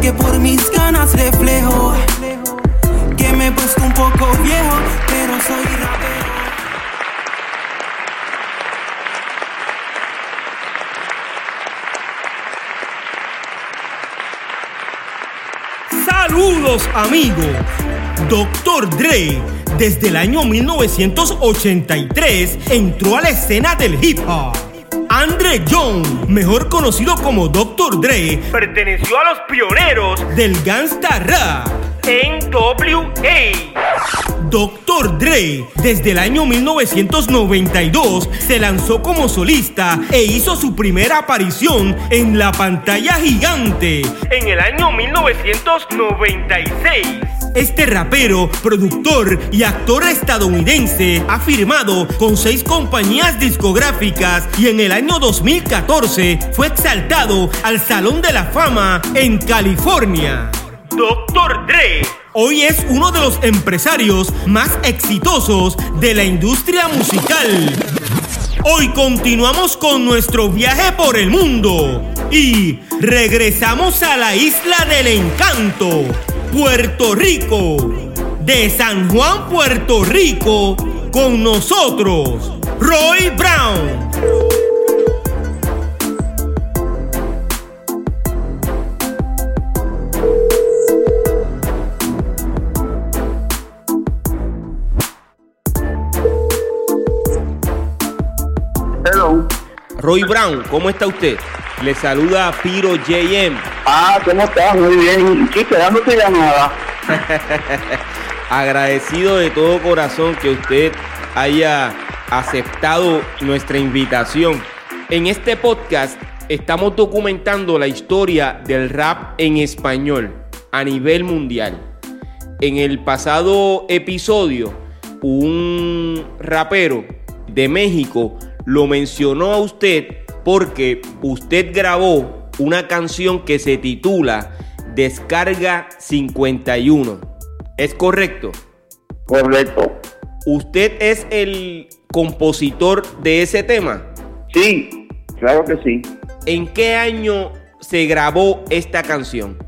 que por mis ganas reflejo que me he puesto un poco viejo, pero soy rapero. Saludos amigos. Dr. Dre, desde el año 1983, entró a la escena del hip hop. Andre Young, mejor conocido como Dr. Dre, perteneció a los pioneros del gangsta rap. NWA. Dr. Dre, desde el año 1992, se lanzó como solista e hizo su primera aparición en la pantalla gigante en el año 1996. Este rapero, productor y actor estadounidense ha firmado con seis compañías discográficas y en el año 2014 fue exaltado al Salón de la Fama en California. Dr. Dre hoy es uno de los empresarios más exitosos de la industria musical. Hoy continuamos con nuestro viaje por el mundo y regresamos a la isla del encanto, Puerto Rico. De San Juan, Puerto Rico, con nosotros, Roy Brown. Roy Brown, ¿cómo está usted? Le saluda Piro JM. Ah, ¿cómo estás? Muy bien. Sí, tu llamada. Agradecido de todo corazón que usted haya aceptado nuestra invitación. En este podcast estamos documentando la historia del rap en español a nivel mundial. En el pasado episodio, un rapero de México lo mencionó a usted porque usted grabó una canción que se titula Descarga 51. ¿Es correcto? Correcto. ¿Usted es el compositor de ese tema? Sí, claro que sí. ¿En qué año se grabó esta canción?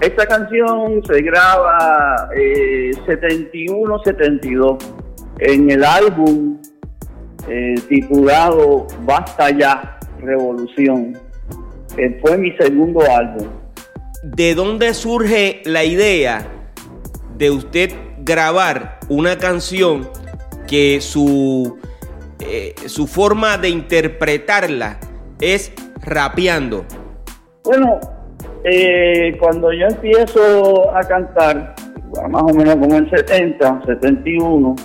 Esta canción se graba eh, 71-72 en el álbum eh, titulado Basta ya, Revolución. Eh, fue mi segundo álbum. ¿De dónde surge la idea de usted grabar una canción que su, eh, su forma de interpretarla es rapeando? Bueno, eh, cuando yo empiezo a cantar, más o menos como en 70, 71,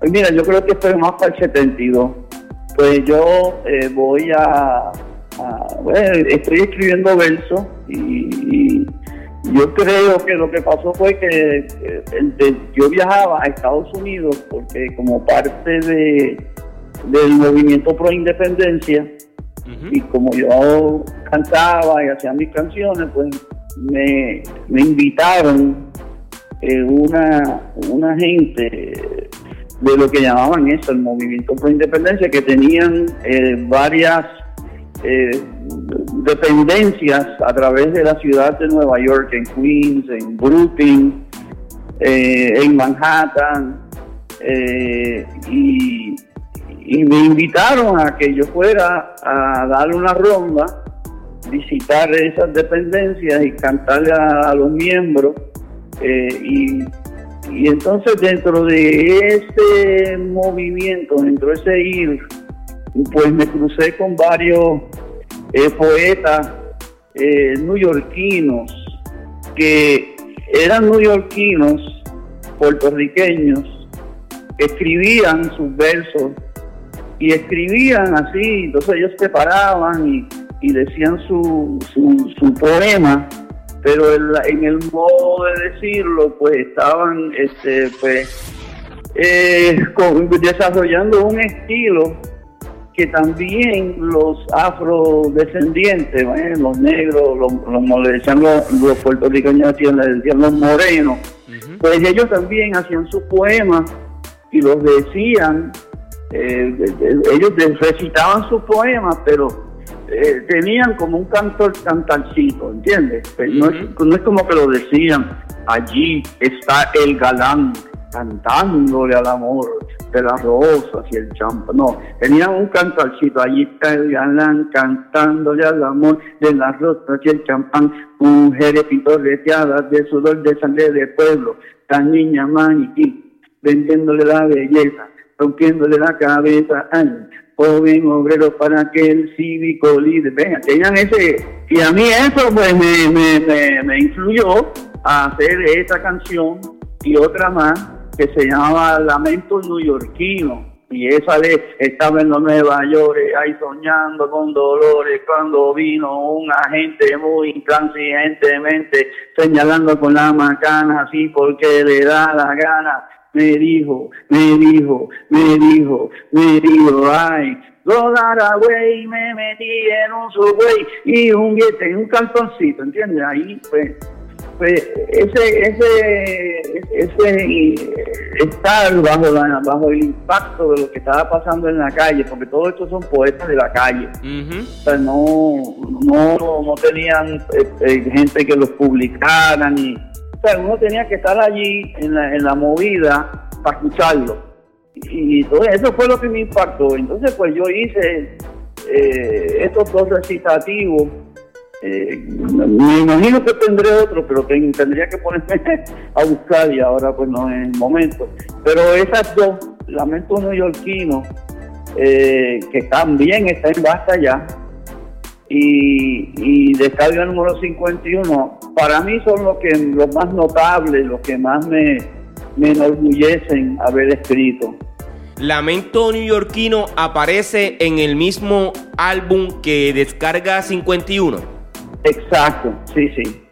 pues mira, yo creo que fue más para el 72. Pues yo eh, voy a, a- bueno, estoy escribiendo versos y, y yo creo que lo que pasó fue que eh, yo viajaba a Estados Unidos porque como parte de, del movimiento pro independencia, y como yo cantaba y hacía mis canciones, pues me, me invitaron eh, una, una gente de lo que llamaban eso, el movimiento pro independencia, que tenían eh, varias eh, dependencias a través de la ciudad de Nueva York, en Queens, en Brooklyn, eh, en Manhattan, y, me invitaron a que yo fuera a darle una ronda, visitar esas dependencias y cantarle a, los miembros. y, y entonces dentro de este movimiento, dentro de ese ir, pues me crucé con varios eh, poetas eh, neoyorquinos que eran neoyorquinos, puertorriqueños, que escribían sus versos y escribían así, entonces ellos se paraban y, decían su, su poema pero en, el modo de decirlo, pues estaban este, pues, eh, desarrollando un estilo que también los afrodescendientes, los negros, los, los, los, puertorriqueños le decían los morenos, pues ellos también hacían sus poemas y los decían, eh, ellos recitaban sus poemas, pero eh, tenían como un cantor cantalcito, ¿entiendes? Pues no, es, no es como que lo decían, allí está el galán cantándole al amor de las rosas y el champán. No, tenían un cantalcito, allí está el galán cantándole al amor de las rosas y el champán, mujeres pintorreteadas de sudor de sangre de pueblo, tan niña maniquí, vendiéndole la belleza, rompiéndole la cabeza, ay, joven obrero para que el cívico líder, venga, ese, y a mí eso pues me, me, me, me influyó a hacer esta canción y otra más que se llamaba Lamento Newyorkino. Y esa de estaba en los Nueva York, ahí soñando con dolores, cuando vino un agente muy intransigentemente señalando con la macana, así porque le da la gana. Me dijo, me dijo, me dijo, me dijo, ay, go güey, me metí en un subway y un billete, un calzoncito, ¿entiendes? Ahí, pues, pues ese, ese, ese estar bajo, bajo el impacto de lo que estaba pasando en la calle, porque todos estos son poetas de la calle. O sea, no, no, no tenían eh, eh, gente que los publicara, ni, sea, uno tenía que estar allí en la, en la movida para escucharlo. Y, eso fue lo que me impactó. Entonces, pues yo hice eh, estos dos recitativos eh, me imagino que tendré otro, pero tendría que ponerme a buscar y ahora pues no es el momento. Pero esas dos, Lamento Neoyorquino, eh, que también está en Basta ya, y, y Descarga número 51, para mí son los, que, los más notables, los que más me, me enorgullecen haber escrito. Lamento Neoyorquino aparece en el mismo álbum que Descarga 51. Exacto, sí, sí.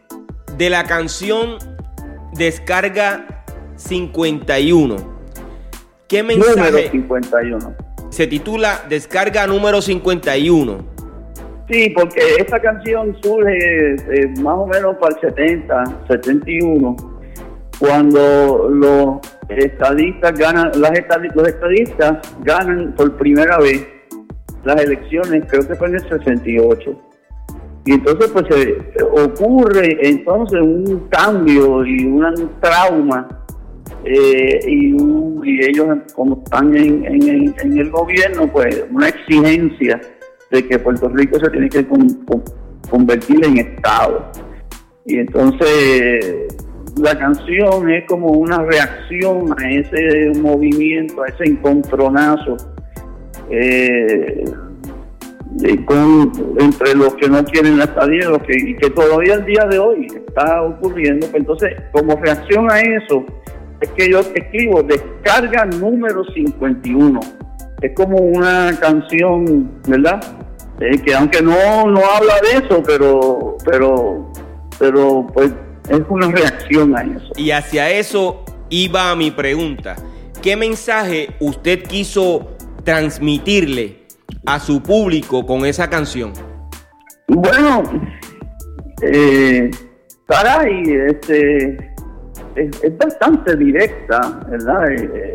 De la canción Descarga 51. ¿Qué mensaje? Número 51. Se titula Descarga número 51. Sí, porque esta canción surge eh, más o menos para el 70, 71, cuando los estadistas ganan, las los estadistas ganan por primera vez las elecciones, creo que fue en el 68 y entonces pues se ocurre entonces un cambio y un trauma eh, y, ellos como están en, el gobierno pues una exigencia de que Puerto Rico se tiene que convertir en Estado. Y entonces la canción es como una reacción a ese movimiento, a ese encontronazo. Eh, entre los que no quieren la estadía los que, y que todavía el día de hoy está ocurriendo. Pues entonces, como reacción a eso, es que yo escribo descarga número 51. Es como una canción, ¿verdad? Eh, que aunque no, no habla de eso, pero, pero, pero pues es una reacción a eso. Y hacia eso iba mi pregunta. ¿Qué mensaje usted quiso transmitirle a su público con esa canción? Bueno, eh, caray, este, es, bastante directa, ¿verdad? Eh,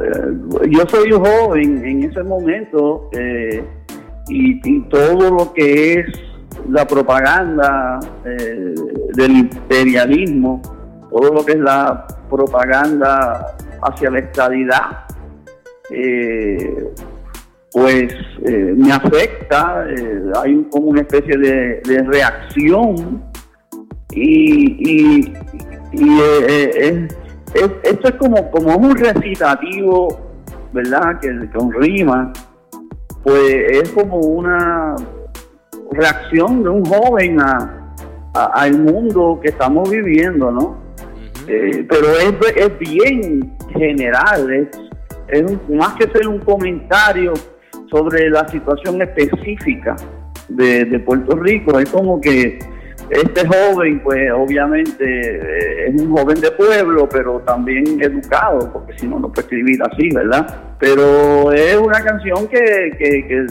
eh, yo soy un joven en ese momento eh, y, todo lo que es la propaganda del imperialismo, todo lo que es la propaganda hacia la estadidad, eh, pues eh, me afecta, eh, hay como una especie de, reacción y, eh, esto es como, como un recitativo, ¿verdad? Que con rima, pues es como una reacción de un joven al mundo que estamos viviendo, ¿no? pero es, es bien general, es, es más que ser un comentario sobre la situación específica de, Puerto Rico. Es como que este joven, pues obviamente eh, es un joven de pueblo, pero también educado, porque si no, no puede escribir así, ¿verdad? Pero es una canción que,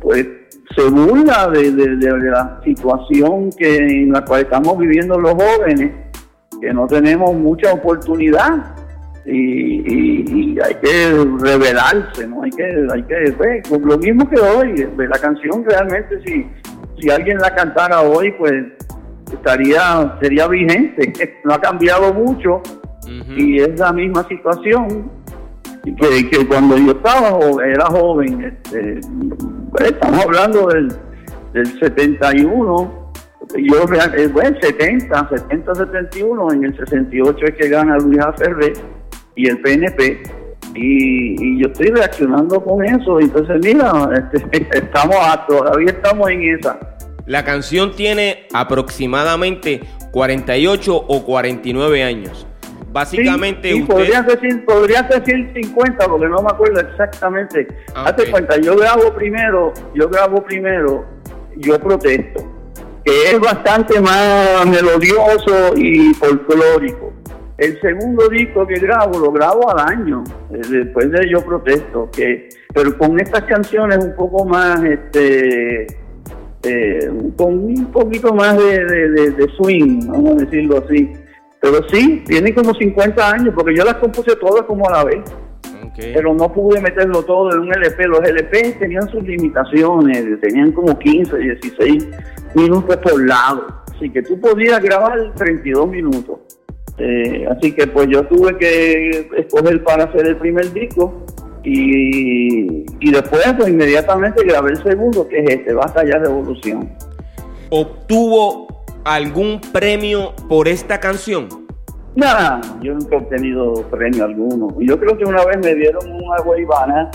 pues, se burla de, la situación que en la cual estamos viviendo los jóvenes, que no tenemos mucha oportunidad y, hay que revelarse, ¿no? Hay que, hay que, pues, lo mismo que hoy, la canción realmente si si alguien la cantara hoy, pues estaría, sería vigente. No ha cambiado mucho y es la misma situación que, que cuando yo estaba era joven. Este, estamos hablando del, del 71. Yo, eh, bueno, 70, 70, 71, en el 68 es que gana Luis Ferrer y el PNP. Y, yo estoy reaccionando con eso. Entonces, mira, este, estamos todavía estamos en esa. La canción tiene aproximadamente 48 o 49 años. Básicamente usted... podría, decir, podría decir 50 porque no me acuerdo exactamente. Ah, Hace cuenta, yo grabo primero, yo grabo primero, yo protesto, que es bastante más melodioso y folclórico. El segundo disco que grabo, lo grabo al año, eh, después de Yo Protesto, que, pero con estas canciones un poco más, este, eh, con un poquito más de, swing, vamos a decirlo así. Pero sí, tiene como 50 años, porque yo las compuse todas como a la vez. Pero no pude meterlo todo en un LP. Los LP tenían sus limitaciones, tenían como 15, 16 minutos por lado. Así que tú podías grabar 32 minutos. Eh, así que pues yo tuve que escoger para hacer el primer disco y, después pues, inmediatamente grabé el segundo que es este, Basta ya Revolución. ¿Obtuvo algún premio por esta canción? Nada, yo nunca he obtenido premio alguno. Yo creo que una vez me dieron una guaybana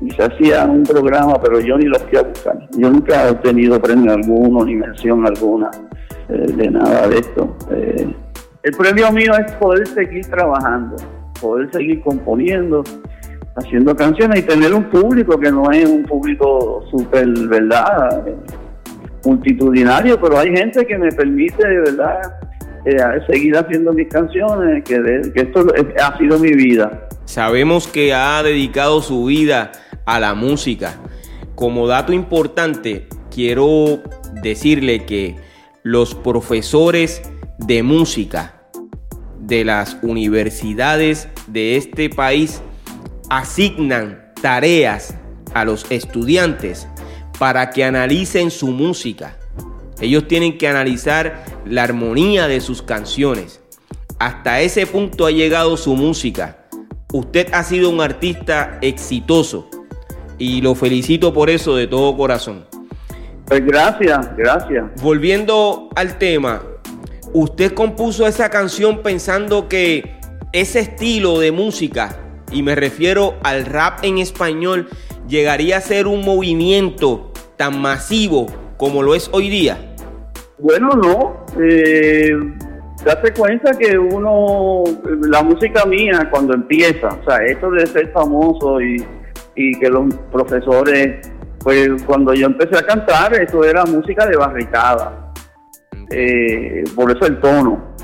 y se hacía un programa, pero yo ni lo fui a buscar. Yo nunca he obtenido premio alguno ni mención alguna eh, de nada de esto. Eh, el premio mío es poder seguir trabajando, poder seguir componiendo, haciendo canciones y tener un público que no es un público súper, ¿verdad? Multitudinario, pero hay gente que me permite, verdad, eh, seguir haciendo mis canciones, que esto ha sido mi vida. Sabemos que ha dedicado su vida a la música. Como dato importante, quiero decirle que los profesores de música de las universidades de este país asignan tareas a los estudiantes para que analicen su música. Ellos tienen que analizar la armonía de sus canciones. Hasta ese punto ha llegado su música. Usted ha sido un artista exitoso y lo felicito por eso de todo corazón. Pues gracias, gracias. Volviendo al tema, usted compuso esa canción pensando que ese estilo de música, y me refiero al rap en español, llegaría a ser un movimiento tan masivo como lo es hoy día. Bueno, no. Eh, date cuenta que uno, la música mía cuando empieza, o sea, esto de ser famoso y, y que los profesores, pues cuando yo empecé a cantar, eso era música de barricada eh, por eso el tono.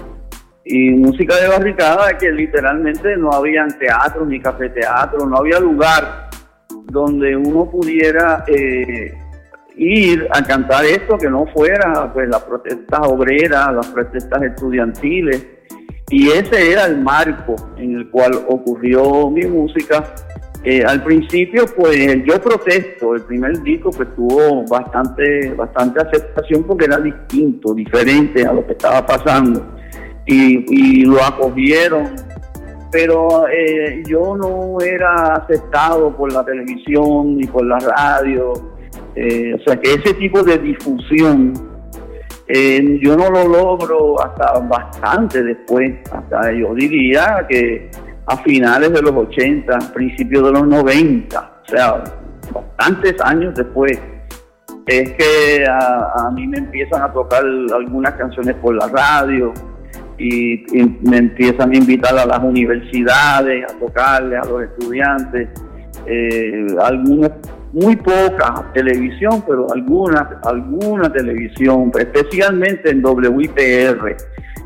Y música de barricada que literalmente no había teatro ni cafeteatro, no había lugar donde uno pudiera eh, ir a cantar esto que no fuera pues las protestas obreras, las protestas estudiantiles. Y ese era el marco en el cual ocurrió mi música. Eh, al principio, pues yo protesto, el primer disco pues tuvo bastante, bastante aceptación porque era distinto, diferente a lo que estaba pasando y, lo acogieron, pero eh, yo no era aceptado por la televisión ni por la radio, eh, o sea que ese tipo de difusión yo no lo logro hasta bastante después, hasta yo diría que a finales de los 80, principios de los 90, o sea, bastantes años después, es que a, mí me empiezan a tocar algunas canciones por la radio y, me empiezan a invitar a las universidades a tocarle a los estudiantes. Eh, algunas muy poca televisión, pero alguna, alguna televisión, especialmente en WIPR,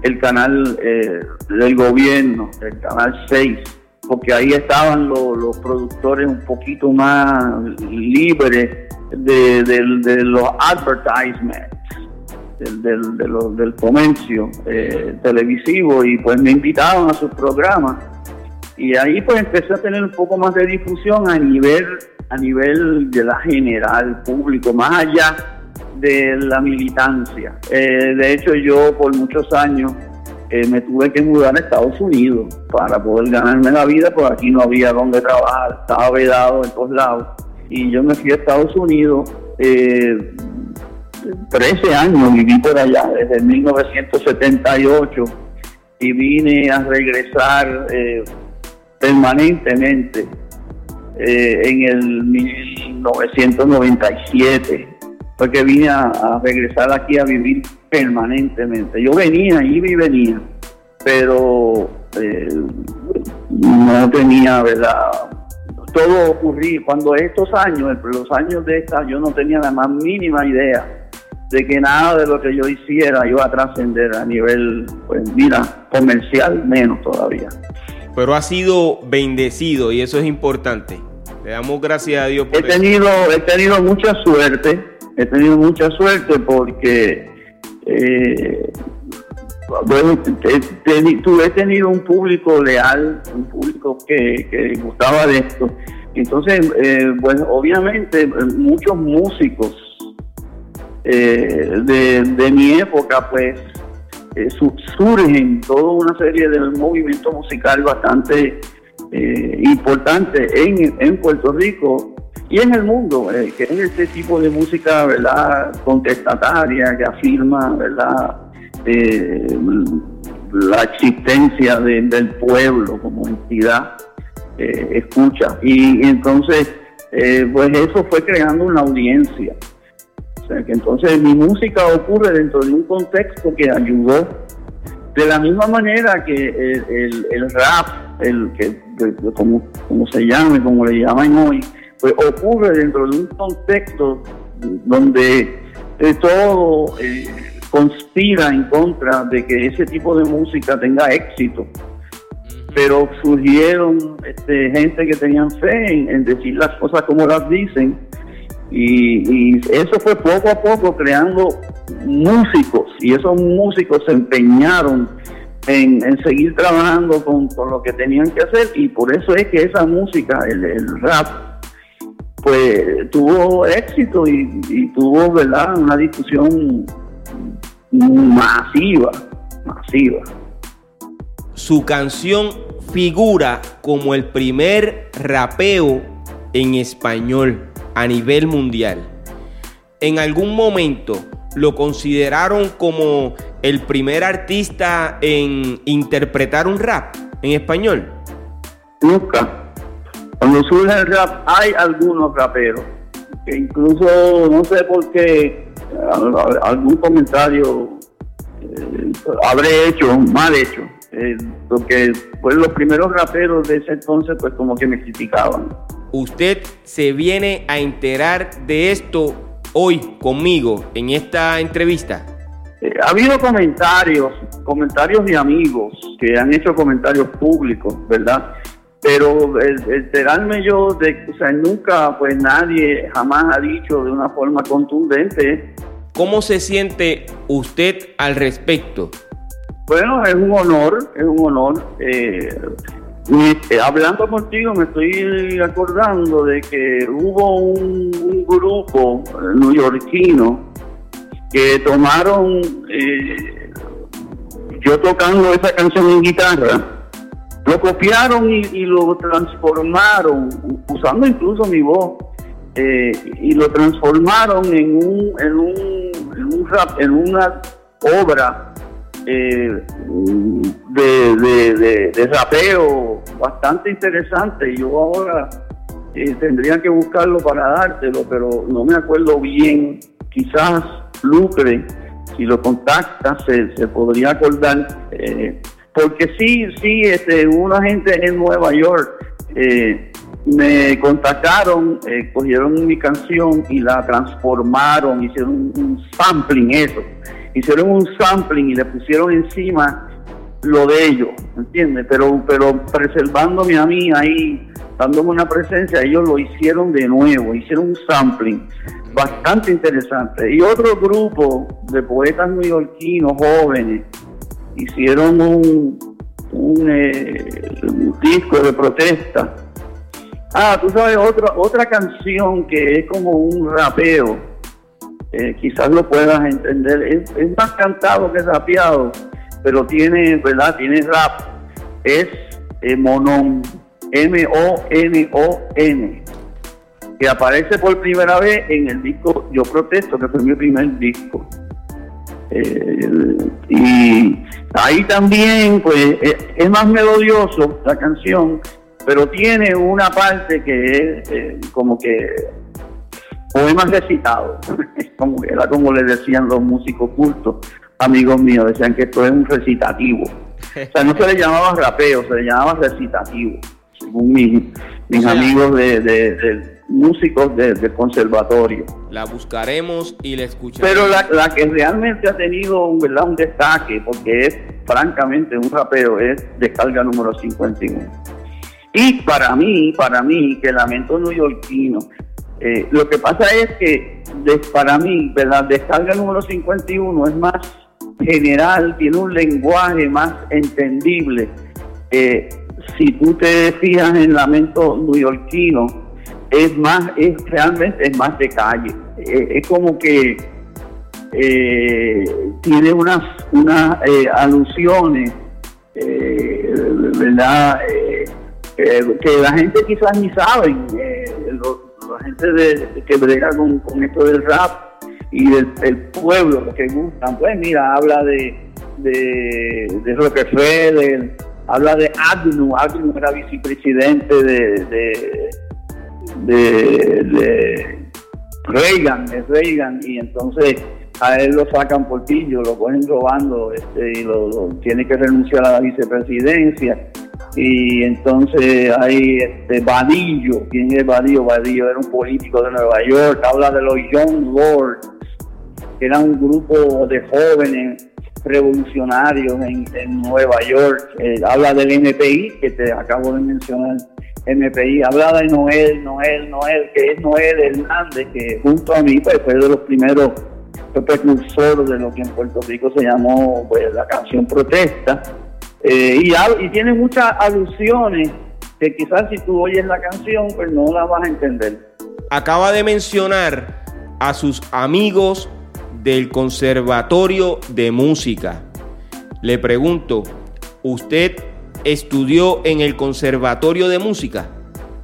el canal eh, del gobierno, el canal 6, porque ahí estaban los productores un poquito más libres de, los advertisements. Del, del, comercio eh, televisivo y pues me invitaban a sus programas y ahí pues empecé a tener un poco más de difusión a nivel a nivel de la general público, más allá de la militancia. Eh, de hecho, yo por muchos años eh, me tuve que mudar a Estados Unidos para poder ganarme la vida, porque aquí no había donde trabajar, estaba vedado en todos lados. Y yo me fui a Estados Unidos. 13 años viví por allá, desde 1978, y vine a regresar eh, permanentemente eh, en el 1997, porque vine a, regresar aquí a vivir permanentemente. Yo venía, iba y venía, pero eh, no tenía, ¿verdad? Todo ocurría cuando estos años, los años de esta, yo no tenía la más mínima idea de que nada de lo que yo hiciera iba a trascender a nivel, pues mira, comercial menos todavía pero ha sido bendecido y eso es importante. Le damos gracias a Dios por he tenido, He tenido mucha suerte, he tenido mucha suerte porque eh, he, tenido un público leal, un público que, gustaba de esto. Entonces, eh, pues obviamente muchos músicos eh, de, mi época, pues eh, surgen toda una serie de movimientos musical bastante eh, importante en, en, Puerto Rico y en el mundo, eh, que es este tipo de música, ¿verdad?, contestataria, que afirma, ¿verdad?, eh, la existencia del pueblo como entidad escucha. Y, y entonces, pues eso fue creando una audiencia. O sea, que entonces mi música ocurre dentro de un contexto que ayudó de la misma manera que el, rap, el que como, como se llame, como le llaman hoy, pues ocurre dentro de un contexto donde eh, todo eh, conspira en contra de que ese tipo de música tenga éxito. Pero surgieron este, gente que tenían fe en decir las cosas como las dicen y, eso fue poco a poco creando músicos. Y esos músicos se empeñaron en, seguir trabajando con, lo que tenían que hacer. Y por eso es que esa música, el, rap, pues tuvo éxito y, tuvo verdad una discusión masiva, masiva. Su canción figura como el primer rapeo en español a nivel mundial. En algún momento lo consideraron como el primer artista en interpretar un rap en español. Nunca. Cuando surge el rap hay algunos raperos que incluso no sé por qué algún comentario eh, habré hecho, mal hecho, eh, porque pues los primeros raperos de ese entonces pues como que me criticaban usted se viene a enterar de esto hoy conmigo en esta entrevista? Eh, ha habido comentarios, comentarios de amigos que han hecho comentarios públicos, ¿verdad? Pero enterarme yo de, o sea, nunca, pues nadie jamás ha dicho de una forma contundente. ¿Cómo se siente usted al respecto? Bueno, es un honor, es un honor. Eh, eh, hablando contigo me estoy acordando de que hubo un, grupo neoyorquino que tomaron eh, yo tocando esa canción en guitarra lo copiaron y, lo transformaron usando incluso mi voz eh, y lo transformaron en un en un, en un rap en una obra eh, de, de, rapeo bastante interesante. Yo ahora eh, tendría que buscarlo para dártelo, pero no me acuerdo bien. Quizás Lucre, si lo contacta, se, se podría acordar. Eh, porque sí, sí, este, una gente en Nueva York me contactaron, eh, cogieron mi canción y la transformaron, hicieron un, sampling, eso. Hicieron un sampling y le pusieron encima lo de ellos, ¿entiendes? Pero, pero preservándome a mí ahí, dándome una presencia, ellos lo hicieron de nuevo, hicieron un sampling bastante interesante. Y otro grupo de poetas neoyorquinos jóvenes hicieron un, un eh, disco de protesta Ah, tú sabes, otra, otra canción que es como un rapeo, eh, quizás lo puedas entender, es, más cantado que rapeado, pero tiene, ¿verdad? Tiene rap. Es eh, Monon, que aparece por primera vez en el disco Yo Protesto, que fue mi primer disco. Eh, y ahí también, pues, es más melodioso la canción, pero tiene una parte que es eh, como que poemas recitados, como era como le decían los músicos cultos, amigos míos, decían que esto es un recitativo. O sea, no se le llamaba rapeo, se le llamaba recitativo, según mis, amigos de, músicos del conservatorio. La buscaremos y la escucharemos. Pero la, que realmente ha tenido un, ¿verdad? un destaque, porque es francamente un rapeo, es Descarga número 51. Y para mí, para mí, que lamento neoyorquino, eh, lo que pasa es que para mí, ¿verdad? Descarga número 51 es más general, tiene un lenguaje más entendible. Eh, si tú te fijas en Lamento neoyorquino, es más, es realmente es más de calle. Eh, es como que tiene unas, unas alusiones, ¿verdad? Que la gente quizás ni saben, eh, la gente de, que brega con, esto del rap y del, pueblo, lo que gustan, pues mira, habla de, de, de Rockefeller, habla de Agnew, Agnew era vicepresidente de, de, Reagan, de Reagan, y entonces a él lo sacan por pillo, lo ponen robando este, y lo, tiene que renunciar a la vicepresidencia y entonces hay este Vadillo, ¿quién es Vadillo? Vadillo era un político de Nueva York, habla de los Young Lords, que eran un grupo de jóvenes revolucionarios en, Nueva York, eh, habla del MPI, que te acabo de mencionar, MPI, habla de Noel, Noel, Noel, que es Noel Hernández, que junto a mí pues, fue de los primeros precursores de lo que en Puerto Rico se llamó pues, la canción protesta eh, y, tiene muchas alusiones que quizás si tú oyes la canción, pues no la vas a entender. Acaba de mencionar a sus amigos del Conservatorio de Música. Le pregunto, ¿usted estudió en el Conservatorio de Música?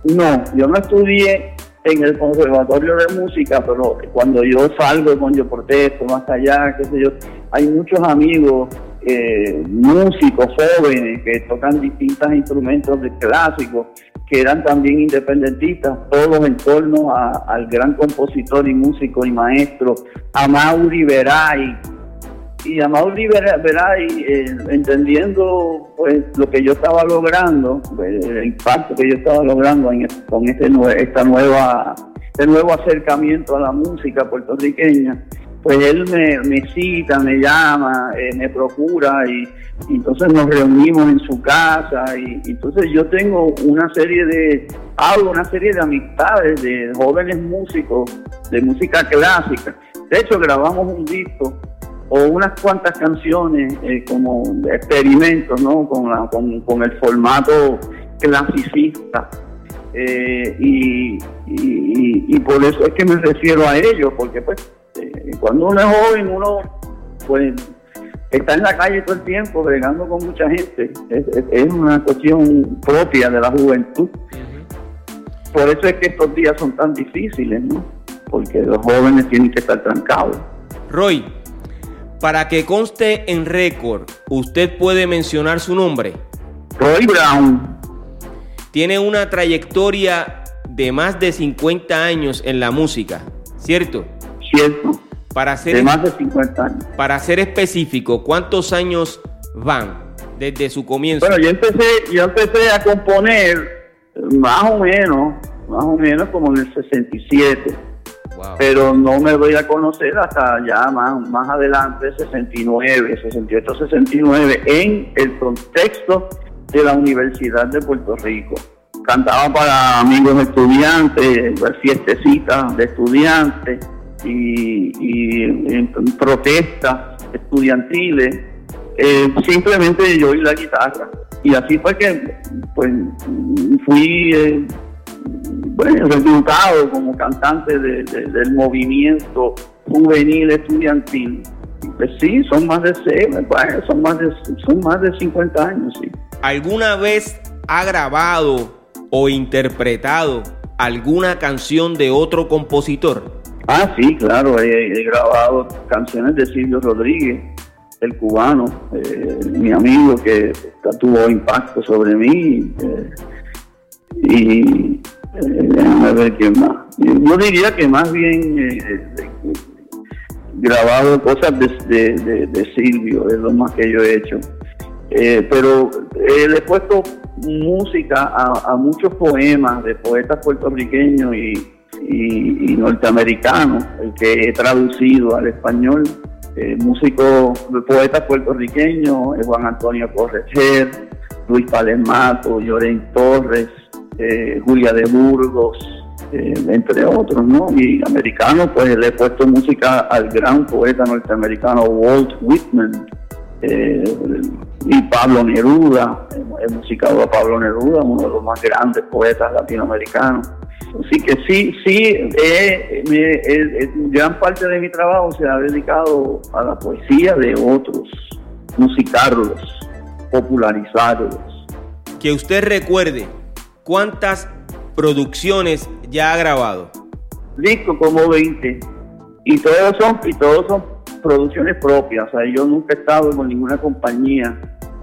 No, yo no estudié en el Conservatorio de Música, pero cuando yo salgo con Yo Protesto, más allá, qué sé yo, hay muchos amigos eh, músicos jóvenes que tocan distintos instrumentos de clásicos, que eran también independentistas, todos en torno al gran compositor y músico y maestro Amaury Veray. Y Amaury Veray, eh, entendiendo pues lo que yo estaba logrando, pues, el impacto que yo estaba logrando con este, esta nueva, este nuevo acercamiento a la música puertorriqueña, pues él me, cita, me llama, eh, me procura y, entonces nos reunimos en su casa y, entonces yo tengo una serie de, hago una serie de amistades de jóvenes músicos de música clásica. De hecho grabamos un disco o unas cuantas canciones eh, como experimentos, ¿no? Con, la, con, el formato clasicista. Eh, y, y, por eso es que me refiero a ellos, porque pues cuando uno es joven, uno pues está en la calle todo el tiempo, bregando con mucha gente. Es, una cuestión propia de la juventud. Por eso es que estos días son tan difíciles, ¿no? Porque los jóvenes tienen que estar trancados. Roy, para que conste en récord, ¿usted puede mencionar su nombre? Roy Brown. Tiene una trayectoria de más de 50 años en la música, ¿cierto? cierto. Para ser, de más de 50 años. Para ser específico, ¿cuántos años van desde su comienzo? Bueno, yo empecé, yo empecé a componer Más o menos, más o menos como en el 67. Pero no me voy a conocer hasta ya más, más adelante, 69, 68, 69, en el contexto de la Universidad de Puerto Rico. Cantaba para amigos estudiantes, fiestecitas de estudiantes y, y protestas estudiantiles. Eh, simplemente yo y la guitarra. Y así fue que pues, fui eh, bueno, reclutado como cantante del movimiento juvenil estudiantil. Pues sí, son más de son más de, son más de 50 años, sí. ¿Alguna vez ha grabado o interpretado alguna canción de otro compositor? Ah, sí, claro, he, grabado canciones de Silvio Rodríguez, el cubano, eh, mi amigo que tuvo impacto sobre mí. Eh, y déjame ver quién más. Yo diría que más bien eh, grabado cosas de, Silvio, es lo más que yo he hecho. Eh, pero eh, le he puesto música a, muchos poemas de poetas puertorriqueños y, y, norteamericanos, el que he traducido al español. Eh, poetas puertorriqueños, Juan Antonio Correger, Luis Palemato, Lloren Torres, eh, Julia de Burgos, eh, entre otros, ¿no? Y americano, pues le he puesto música al gran poeta norteamericano Walt Whitman eh, y Pablo Neruda. He musicado a Pablo Neruda, uno de los más grandes poetas latinoamericanos. Así que sí, sí, gran parte de mi trabajo se ha dedicado a la poesía de otros, musicarlos, popularizarlos. Que usted recuerde ¿Cuántas producciones ya ha grabado? Listo, como 20. Y todos son, y todos son producciones propias. O sea, yo nunca he estado con ninguna compañía.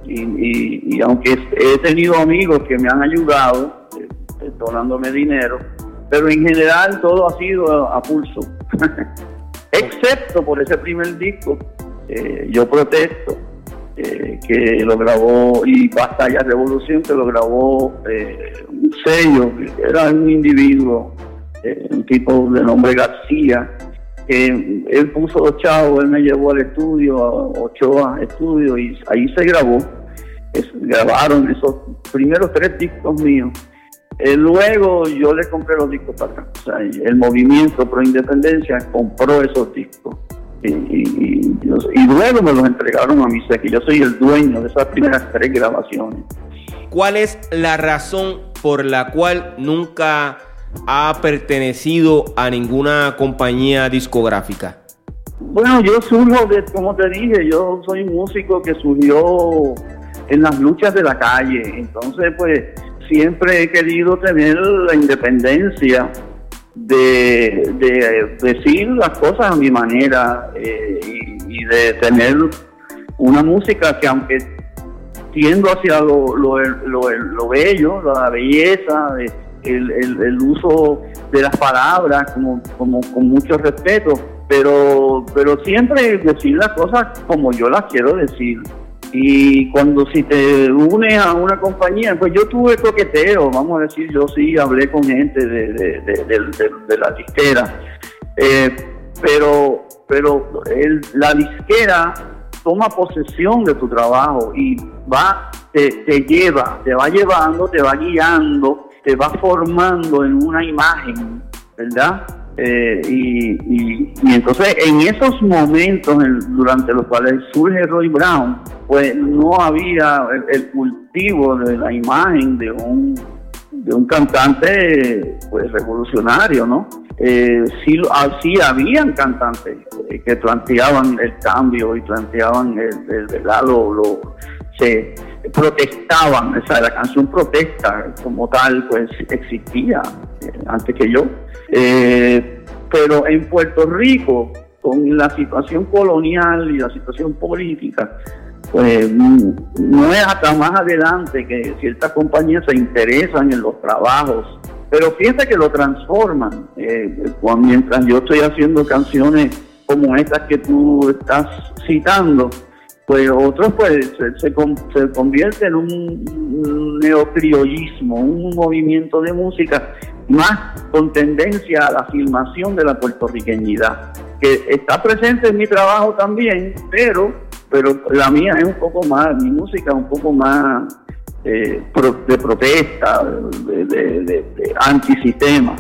Y, aunque he tenido amigos que me han ayudado, eh, donándome dinero, pero en general todo ha sido a, pulso. Excepto por ese primer disco, eh, yo protesto, eh, que lo grabó, y Batalla Revolución, que lo grabó eh, un sello, era un individuo, eh, un tipo de nombre García, que él puso los chavos, él me llevó al estudio, a Ochoa Estudio, y ahí se grabó. grabaron esos primeros tres discos míos. Luego yo le compré los discos para acá. O sea, el movimiento pro independencia compró esos discos y, luego me los entregaron a mí, sé que yo soy el dueño de esas primeras tres grabaciones. ¿Cuál es la razón por la cual nunca ha pertenecido a ninguna compañía discográfica? Bueno, yo surjo de, como te dije, yo soy un músico que surgió en las luchas de la calle, entonces pues siempre he querido tener la independencia de, decir las cosas a mi manera eh, y, de tener una música que aunque tiendo hacia lo, lo, lo, bello, la belleza, el, el, uso de las palabras como, como con mucho respeto, pero, pero siempre decir las cosas como yo las quiero decir. Y cuando si te unes a una compañía, pues yo tuve coqueteo, vamos a decir, yo sí hablé con gente de, de, la disquera, eh, pero, pero la disquera toma posesión de tu trabajo y va, te, te lleva, te va llevando, te va guiando, te va formando en una imagen, ¿verdad? Eh, y, entonces en esos momentos durante los cuales surge Roy Brown, pues no había el, cultivo de la imagen de un, de un cantante pues revolucionario, ¿no? Eh, sí, así habían cantantes eh, que planteaban el cambio y planteaban el, ¿verdad? Lo, se protestaban, o sea, la canción protesta como tal pues existía antes que yo. Eh, pero en Puerto Rico, con la situación colonial y la situación política, pues no es hasta más adelante que ciertas compañías se interesan en los trabajos. Pero fíjate que lo transforman. Eh, mientras yo estoy haciendo canciones como estas que tú estás citando, pues otros pues se, se, se convierte en un neocriollismo, un movimiento de música más con tendencia a la filmación de la puertorriqueñidad, que está presente en mi trabajo también, pero, pero la mía es un poco más, mi música es un poco más eh, de protesta, de, de, de, antisistema.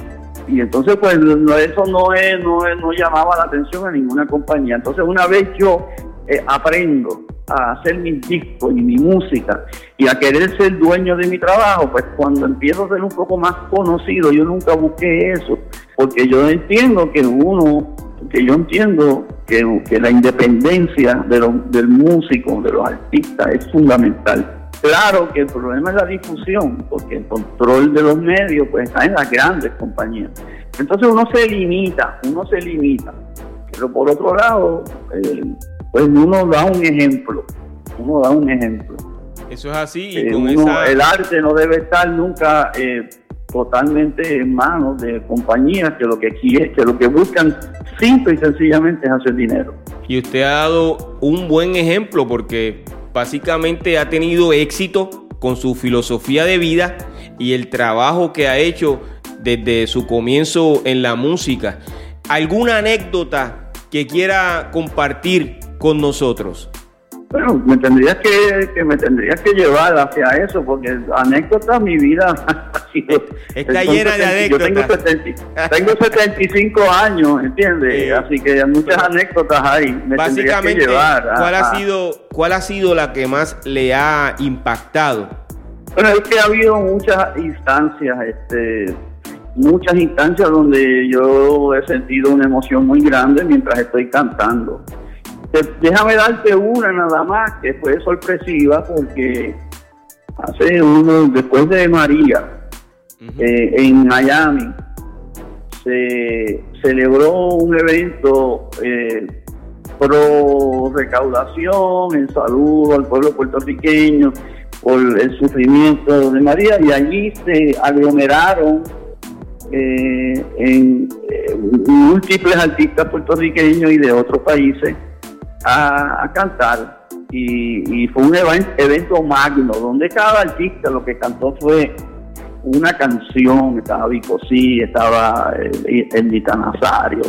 Y entonces, pues, eso no, es, no, no llamaba la atención a ninguna compañía. Entonces, una vez yo eh, aprendo a hacer mis discos y mi música y a querer ser dueño de mi trabajo, pues cuando empiezo a ser un poco más conocido, yo nunca busqué eso, porque yo entiendo que uno, que yo entiendo que, que la independencia de del músico, de los artistas, es fundamental. Claro que el problema es la difusión, porque el control de los medios pues está en las grandes compañías. Entonces uno se limita, uno se limita. Pero por otro lado, eh, pues uno da un ejemplo, uno da un ejemplo. Eso es así. Eh, el arte no debe estar nunca eh, totalmente en manos de compañías que lo que quieren, que lo que buscan simple y sencillamente es hacer dinero. Y usted ha dado un buen ejemplo porque básicamente ha tenido éxito con su filosofía de vida y el trabajo que ha hecho desde su comienzo en la música. ¿Alguna anécdota que quiera compartir con nosotros? Bueno, me tendrías que, me tendrías que llevar hacia eso, porque anécdota mi vida ha sido, Está llena de anécdotas. Yo tengo, 75 años, ¿entiendes? Así que muchas anécdotas hay. Me Básicamente, que llevar ¿cuál, ha sido, ¿cuál ha sido la que más le ha impactado? Bueno, es que ha habido muchas instancias, este, muchas instancias donde yo he sentido una emoción muy grande mientras estoy cantando. Déjame darte una nada más que fue sorpresiva porque hace uno, después de María, eh, en Miami, se celebró un evento eh, pro recaudación en salud al pueblo puertorriqueño por el sufrimiento de María y allí se aglomeraron eh, en múltiples artistas puertorriqueños y de otros países a, cantar y, fue un evento magno donde cada artista lo que cantó fue una canción, estaba Vicosí, estaba eh, Endita Nazario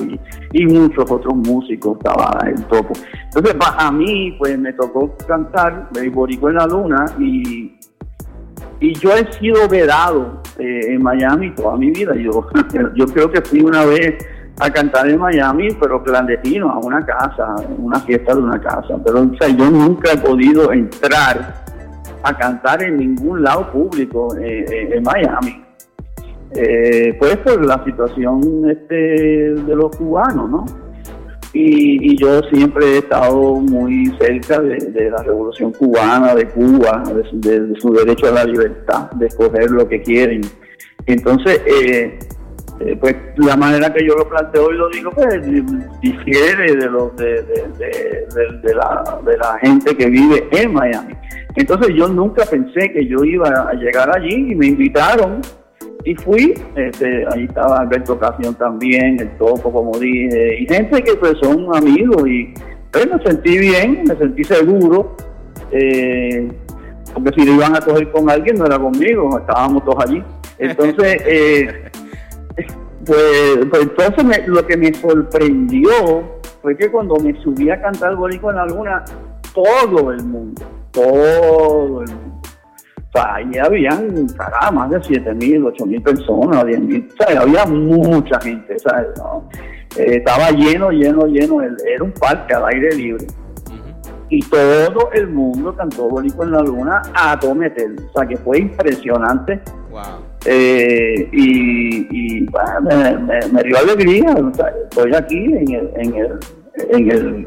y, muchos otros músicos, estaba el topo. Entonces, a mí, pues me tocó cantar Borico en la Luna y, y yo he sido vedado eh, en Miami toda mi vida. Yo, yo creo que fui una vez a cantar en Miami, pero clandestino, a una casa, una fiesta de una casa. Pero o yo nunca he podido entrar a cantar en ningún lado público eh, eh, en Miami. Eh, pues por la situación este, de los cubanos, ¿no? Y, yo siempre he estado muy cerca de, la revolución cubana, de Cuba, de, de, su derecho a la libertad, de escoger lo que quieren. Entonces, eh, eh, pues la manera que yo lo planteo y lo digo, pues difiere de, los de, de, la, de la gente que vive en Miami. Entonces yo nunca pensé que yo iba a llegar allí y me invitaron y fui, este, ahí estaba Alberto Ocasión también, el Topo, como dije, y gente que pues son amigos y pues me sentí bien, me sentí seguro, eh, porque si lo iban a coger con alguien no era conmigo, estábamos todos allí. Entonces, eh, pues, pues, entonces lo que me sorprendió fue que cuando me subí a cantar Borico en la Luna, todo el mundo, todo el mundo. O sea, ahí habían, más de 7 mil, 8 mil personas, 10 mil, o sea, había mucha gente, eh, estaba lleno, lleno, lleno, era un parque al aire libre. Y todo el mundo cantó Borico en la Luna a Tometel, o sea, que fue impresionante. Wow. Eh, y, me, dio alegría. estoy aquí en el, en el, en el,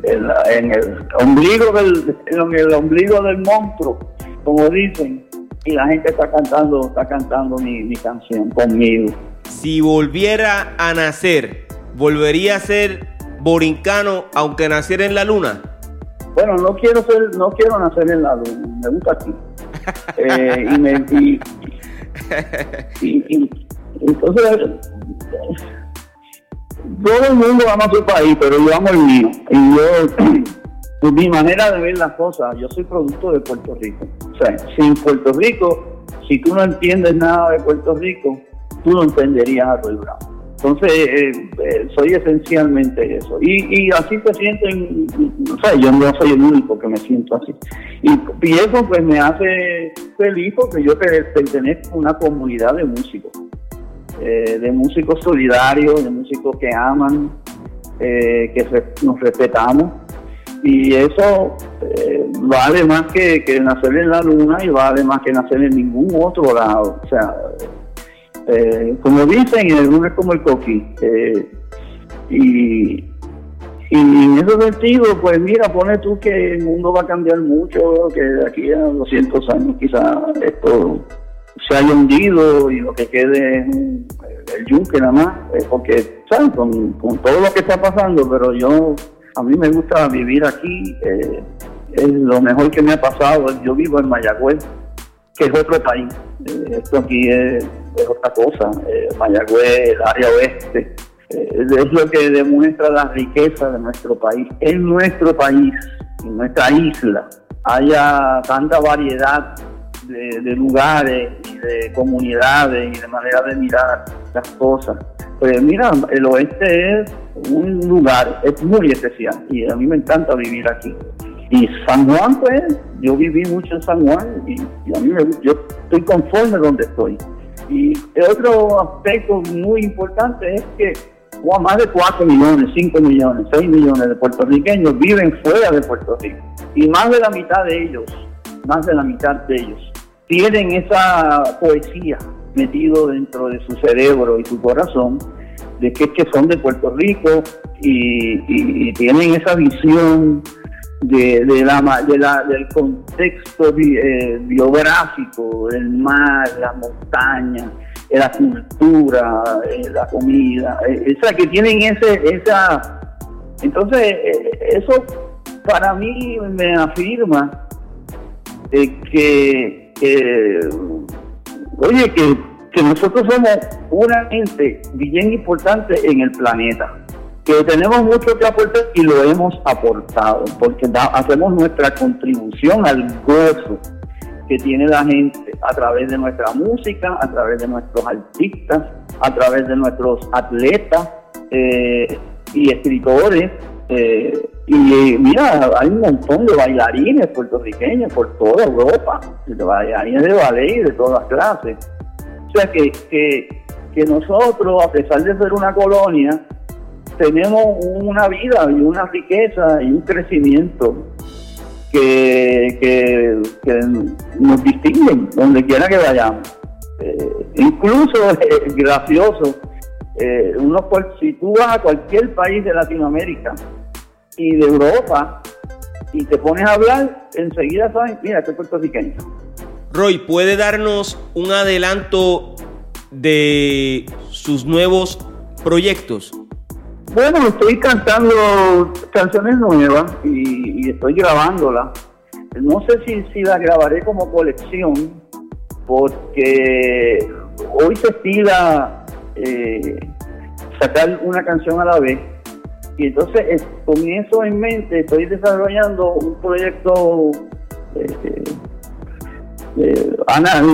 en el ombligo del, en el ombligo del monstruo, como dicen, y la gente está cantando, está cantando mi, mi canción conmigo. Si volviera a nacer, ¿volvería a ser borincano aunque naciera en la luna? Bueno, no quiero ser, no quiero nacer en la luna, me gusta aquí. Eh, y, me, y, entonces, todo el mundo ama su país, pero yo amo el mío. Y yo, pues, mi manera de ver las cosas, yo soy producto de Puerto Rico. O sea, sin Puerto Rico, si tú no entiendes nada de Puerto Rico, tú no entenderías a Roy Brown. Entonces, eh, eh, soy esencialmente eso. Y, y así te sienten, o sea, yo no soy el único que me siento así. Y, eso pues me hace feliz porque yo pertenezco a una comunidad de músicos, eh, de músicos solidarios, de músicos que aman, eh, que nos respetamos. Y eso eh, vale más que, que nacer en la luna y vale más que nacer en ningún otro lado. O sea, eh, como dicen, mundo es como el coquí. Eh, y, en ese sentido, pues mira, pone tú que el mundo va a cambiar mucho, que de aquí a 200 años quizás esto se haya hundido y lo que quede es el yunque nada más, eh, porque, ¿sabes? Con, todo lo que está pasando, pero yo, a mí me gusta vivir aquí, eh, es lo mejor que me ha pasado, yo vivo en Mayagüez, que es otro país, esto aquí es, es otra cosa, eh, Mayagüez, el área oeste, eh, es lo que demuestra la riqueza de nuestro país, en nuestro país, en nuestra isla, haya tanta variedad de, lugares y de comunidades y de manera de mirar las cosas. Pues mira, el oeste es un lugar, es muy especial y a mí me encanta vivir aquí. Y San Juan, pues, yo viví mucho en San Juan y, y a mí me, yo estoy conforme donde estoy. Y otro aspecto muy importante es que más de 4 millones, 5 millones, 6 millones de puertorriqueños viven fuera de Puerto Rico. Y más de la mitad de ellos, más de la mitad de ellos, tienen esa poesía metido dentro de su cerebro y su corazón de que, que son de Puerto Rico y tienen esa visión de, de, la, de la, del contexto eh, biográfico, el mar, la montaña, la cultura, eh, la comida, eh, o sea, que tienen ese, esa... Entonces, eso para mí me afirma que, oye, que, que nosotros somos una gente bien importante en el planeta, que tenemos mucho que aportar y lo hemos aportado, porque hacemos nuestra contribución al gozo que tiene la gente a través de nuestra música, a través de nuestros artistas, a través de nuestros atletas eh, y escritores. Eh, y mira, hay un montón de bailarines puertorriqueños por toda Europa, de bailarines de ballet de todas clases. O sea que, que nosotros, a pesar de ser una colonia, tenemos una vida y una riqueza y un crecimiento que, que, nos distinguen donde quiera que vayamos. Eh, incluso es gracioso, eh, uno, si tú vas a cualquier país de Latinoamérica, y de Europa y te pones a hablar, enseguida saben, mira, este puertorriqueño. Roy, ¿puede darnos un adelanto de sus nuevos proyectos? Bueno, estoy cantando canciones nuevas y, y estoy grabándolas. No sé si, si las grabaré como colección, porque hoy se estila eh, sacar una canción a la vez y entonces, es, con eso en mente, estoy desarrollando un proyecto eh, eh,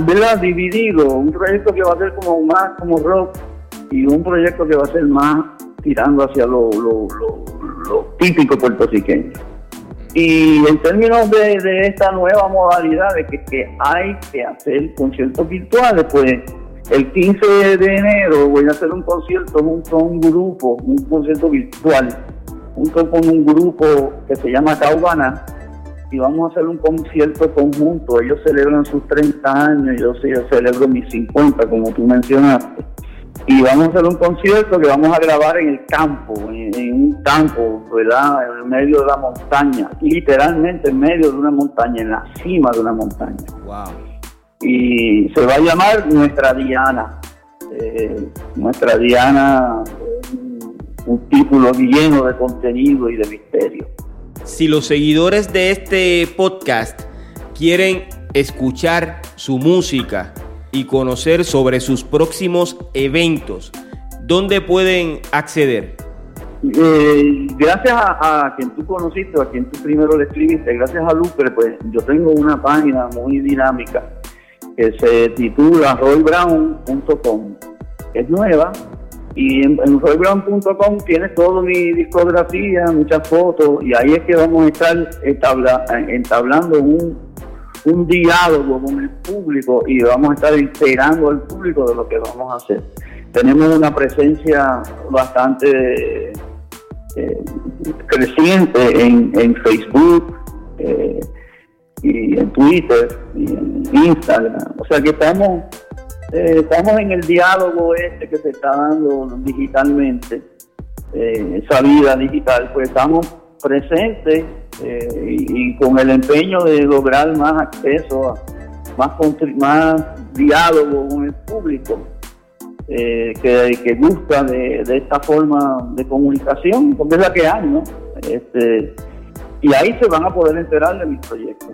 ¿verdad? dividido, un proyecto que va a ser como más como rock y un proyecto que va a ser más tirando hacia lo, lo, lo, lo típico puertorriqueño. Y en términos de, esta nueva modalidad de que, hay que hacer conciertos virtuales, pues el 15 de enero voy a hacer un concierto junto a un grupo, un concierto virtual, junto con un grupo que se llama Caubana, y vamos a hacer un concierto conjunto. Ellos celebran sus 30 años, yo celebro mis 50, como tú mencionaste. Y vamos a hacer un concierto que vamos a grabar en el campo, en, en un campo, ¿verdad? En medio de la montaña, literalmente en medio de una montaña, en la cima de una montaña. Wow y se va a llamar Nuestra Diana. Eh, Nuestra Diana, un título lleno de contenido y de misterio. Si los seguidores de este podcast quieren escuchar su música y conocer sobre sus próximos eventos, ¿dónde pueden acceder? eh, gracias a, quien tú conociste, a quien tú primero le escribiste, gracias a Luper, pues yo tengo una página muy dinámica que se titula roybrown.com. Es nueva y en, roybrown.com tienes toda mi discografía, muchas fotos y ahí es que vamos a estar entablando un, un diálogo con el público y vamos a estar enterando al público de lo que vamos a hacer. Tenemos una presencia bastante eh, creciente en, en Facebook eh, y en Twitter y en Instagram. O sea que estamos, eh, estamos en el diálogo este que se está dando digitalmente, esa vida digital, pues estamos presentes y, con el empeño de lograr más acceso, a, más, más diálogo con el público eh, que, gusta de, esta forma de comunicación, porque es la que hay, ¿no? Este, y ahí se van a poder enterar de mis proyectos.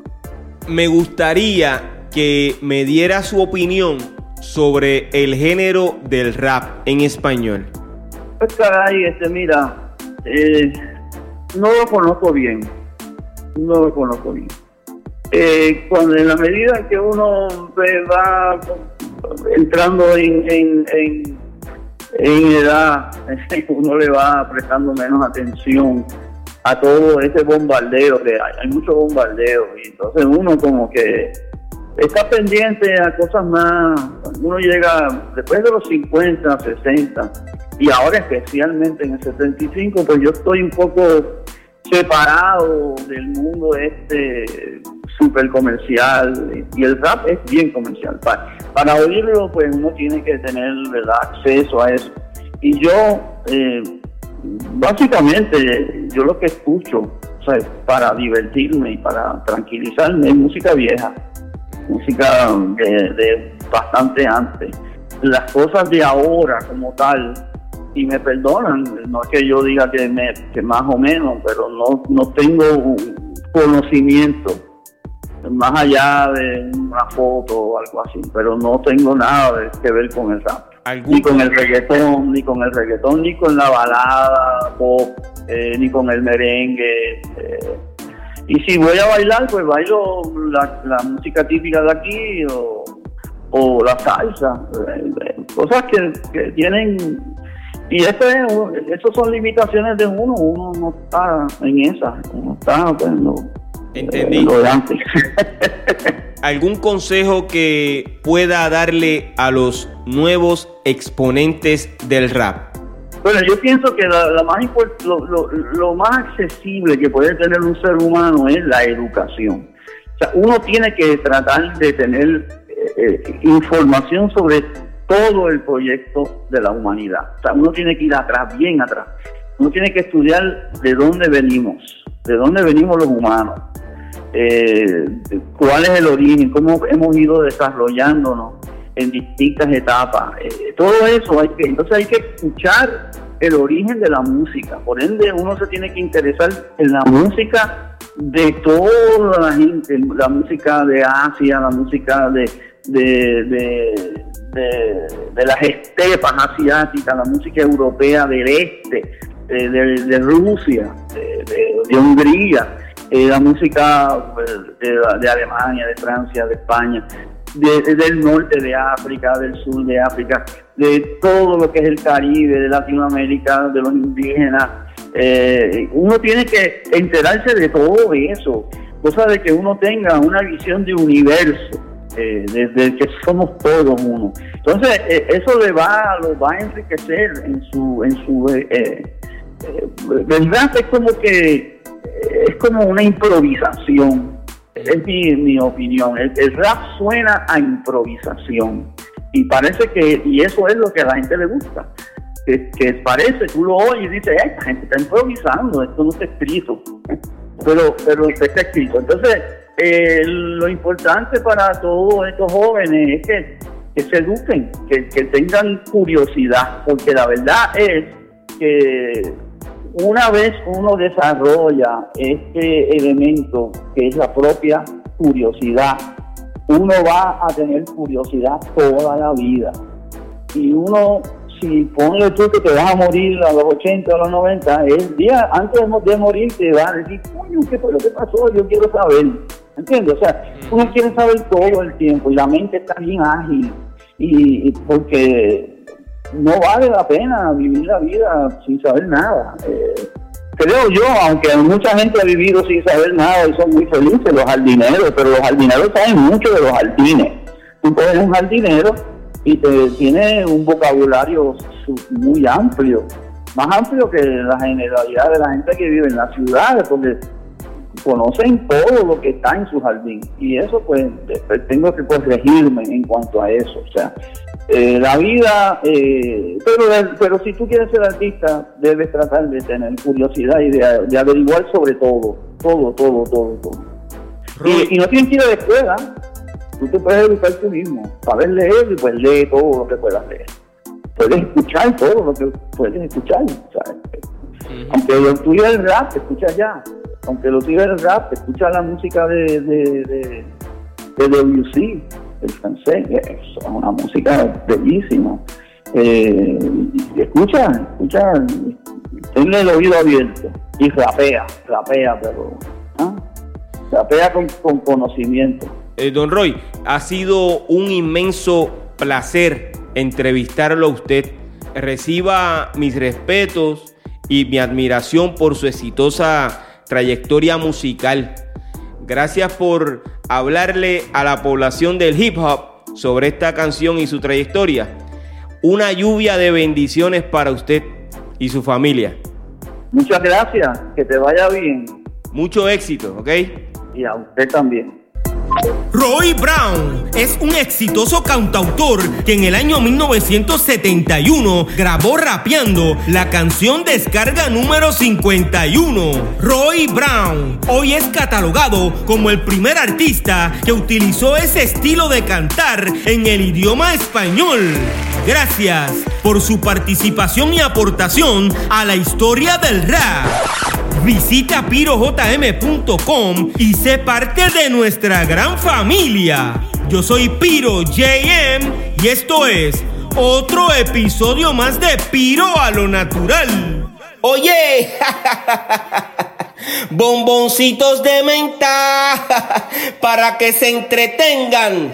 Me gustaría que me diera su opinión sobre el género del rap en español. Pues caray, este, mira, eh, no lo conozco bien, no lo conozco bien. Eh, cuando en la medida que uno va entrando en, en, en, edad, uno le va prestando menos atención a todo ese bombardeo que hay. Hay mucho bombardeo y entonces uno como que está pendiente a cosas más. Uno llega después de los 50, 60 y ahora especialmente en el 75, pues yo estoy un poco separado del mundo este súper comercial y el rap es bien comercial. Para, para oírlo, pues uno tiene que tener ¿verdad? acceso a eso. Y yo, eh, básicamente, yo lo que escucho para divertirme y para tranquilizarme es música vieja, música de, bastante antes. Las cosas de ahora como tal, y me perdonan, no es que yo diga que, me, que más o menos, pero no, no tengo conocimiento más allá de una foto o algo así, pero no tengo nada que ver con el rap. Ni con el reggaetón, ni con el reggaetón, ni con la balada pop, eh, ni con el merengue. Eh. Y si voy a bailar, pues bailo la, música típica de aquí o, la salsa. Eh, cosas que, tienen... Y eso es, son limitaciones de uno, uno no está en esa, uno está... Pues, Entendí. ¿Algún consejo que pueda darle a los nuevos exponentes del rap? Bueno, yo pienso que la, más lo, más accesible que puede tener un ser humano es la educación. O sea, uno tiene que tratar de tener eh, eh, información sobre todo el proyecto de la humanidad. O sea, uno tiene que ir atrás, bien atrás. Uno tiene que estudiar de dónde venimos, de dónde venimos los humanos, eh, cuál es el origen, cómo hemos ido desarrollándonos en distintas etapas. Eh, todo eso hay que, entonces hay que escuchar el origen de la música. Por ende, uno se tiene que interesar en la música de toda la gente, la música de Asia, la música de, de, de, las estepas asiáticas, la música europea del este, de, Rusia, de, Hungría. Eh, la música pues, de, Alemania, de Francia, de España, del norte de África, del sur de África, de todo lo que es el Caribe, de Latinoamérica, de los indígenas. Eh, uno tiene que enterarse de todo eso, cosa de que uno tenga una visión de universo. Eh, desde que somos todos uno. Entonces, eso le va, lo va a enriquecer en su, en su verdad es como que es como una improvisación, es mi, opinión. El, rap suena a improvisación y parece que, y eso es lo que a la gente le gusta. Que, parece, tú lo oyes y dices, esta gente está improvisando, esto no está escrito, pero, pero está escrito. Entonces, eh, lo importante para todos estos jóvenes es que, se eduquen, que, que tengan curiosidad, porque la verdad es que una vez uno desarrolla este elemento que es la propia curiosidad, uno va a tener curiosidad toda la vida. Y uno si ponle tú que te vas a morir a los 80 o los 90, el día antes de morir te va a decir, coño, ¿qué fue lo que pasó? Yo quiero saber. ¿Entiendes? O sea, uno quiere saber todo el tiempo y la mente está bien ágil. Y, porque no vale la pena vivir la vida sin saber nada. Eh, creo yo, aunque mucha gente ha vivido sin saber nada y son muy felices los jardineros, pero los jardineros saben mucho de los jardines. Tú coges un jardinero y te, tiene un vocabulario muy amplio, más amplio que la generalidad de la gente que vive en las ciudades, porque conocen todo lo que está en su jardín. Y eso pues tengo que corregirme en cuanto a eso, o sea, eh, la vida, eh, pero, pero si tú quieres ser artista debes tratar de tener curiosidad y de, averiguar sobre todo, todo, todo, todo, todo. Y, no tienes que ir a la escuela, tú te puedes educar tú mismo, saber leer y pues lee todo lo que puedas leer. Puedes escuchar todo lo que puedes escuchar, ¿sabes? Aunque lo tuyo el rap, escucha ya. Aunque lo tuyo el rap, escucha la música de, de, de, de WC, el francés, es una música bellísima. Eh, escucha, escucha, tenle el oído abierto y rapea, rapea, pero ¿ah? rapea con, con conocimiento. Eh, don Roy, ha sido un inmenso placer entrevistarlo a usted. Reciba mis respetos y mi admiración por su exitosa trayectoria musical. Gracias por hablarle a la población del hip hop sobre esta canción y su trayectoria. Una lluvia de bendiciones para usted y su familia. Muchas gracias, que te vaya bien. Mucho éxito, ¿ok? Y a usted también. Roy Brown es un exitoso cantautor que en el año 1971 grabó rapeando la canción Descarga número 51. Roy Brown hoy es catalogado como el primer artista que utilizó ese estilo de cantar en el idioma español. Gracias por su participación y aportación a la historia del rap. Visita pirojm.com y sé parte de nuestra gran familia. Yo soy Piro JM y esto es otro episodio más de Piro a lo natural. Oye, bomboncitos de menta para que se entretengan.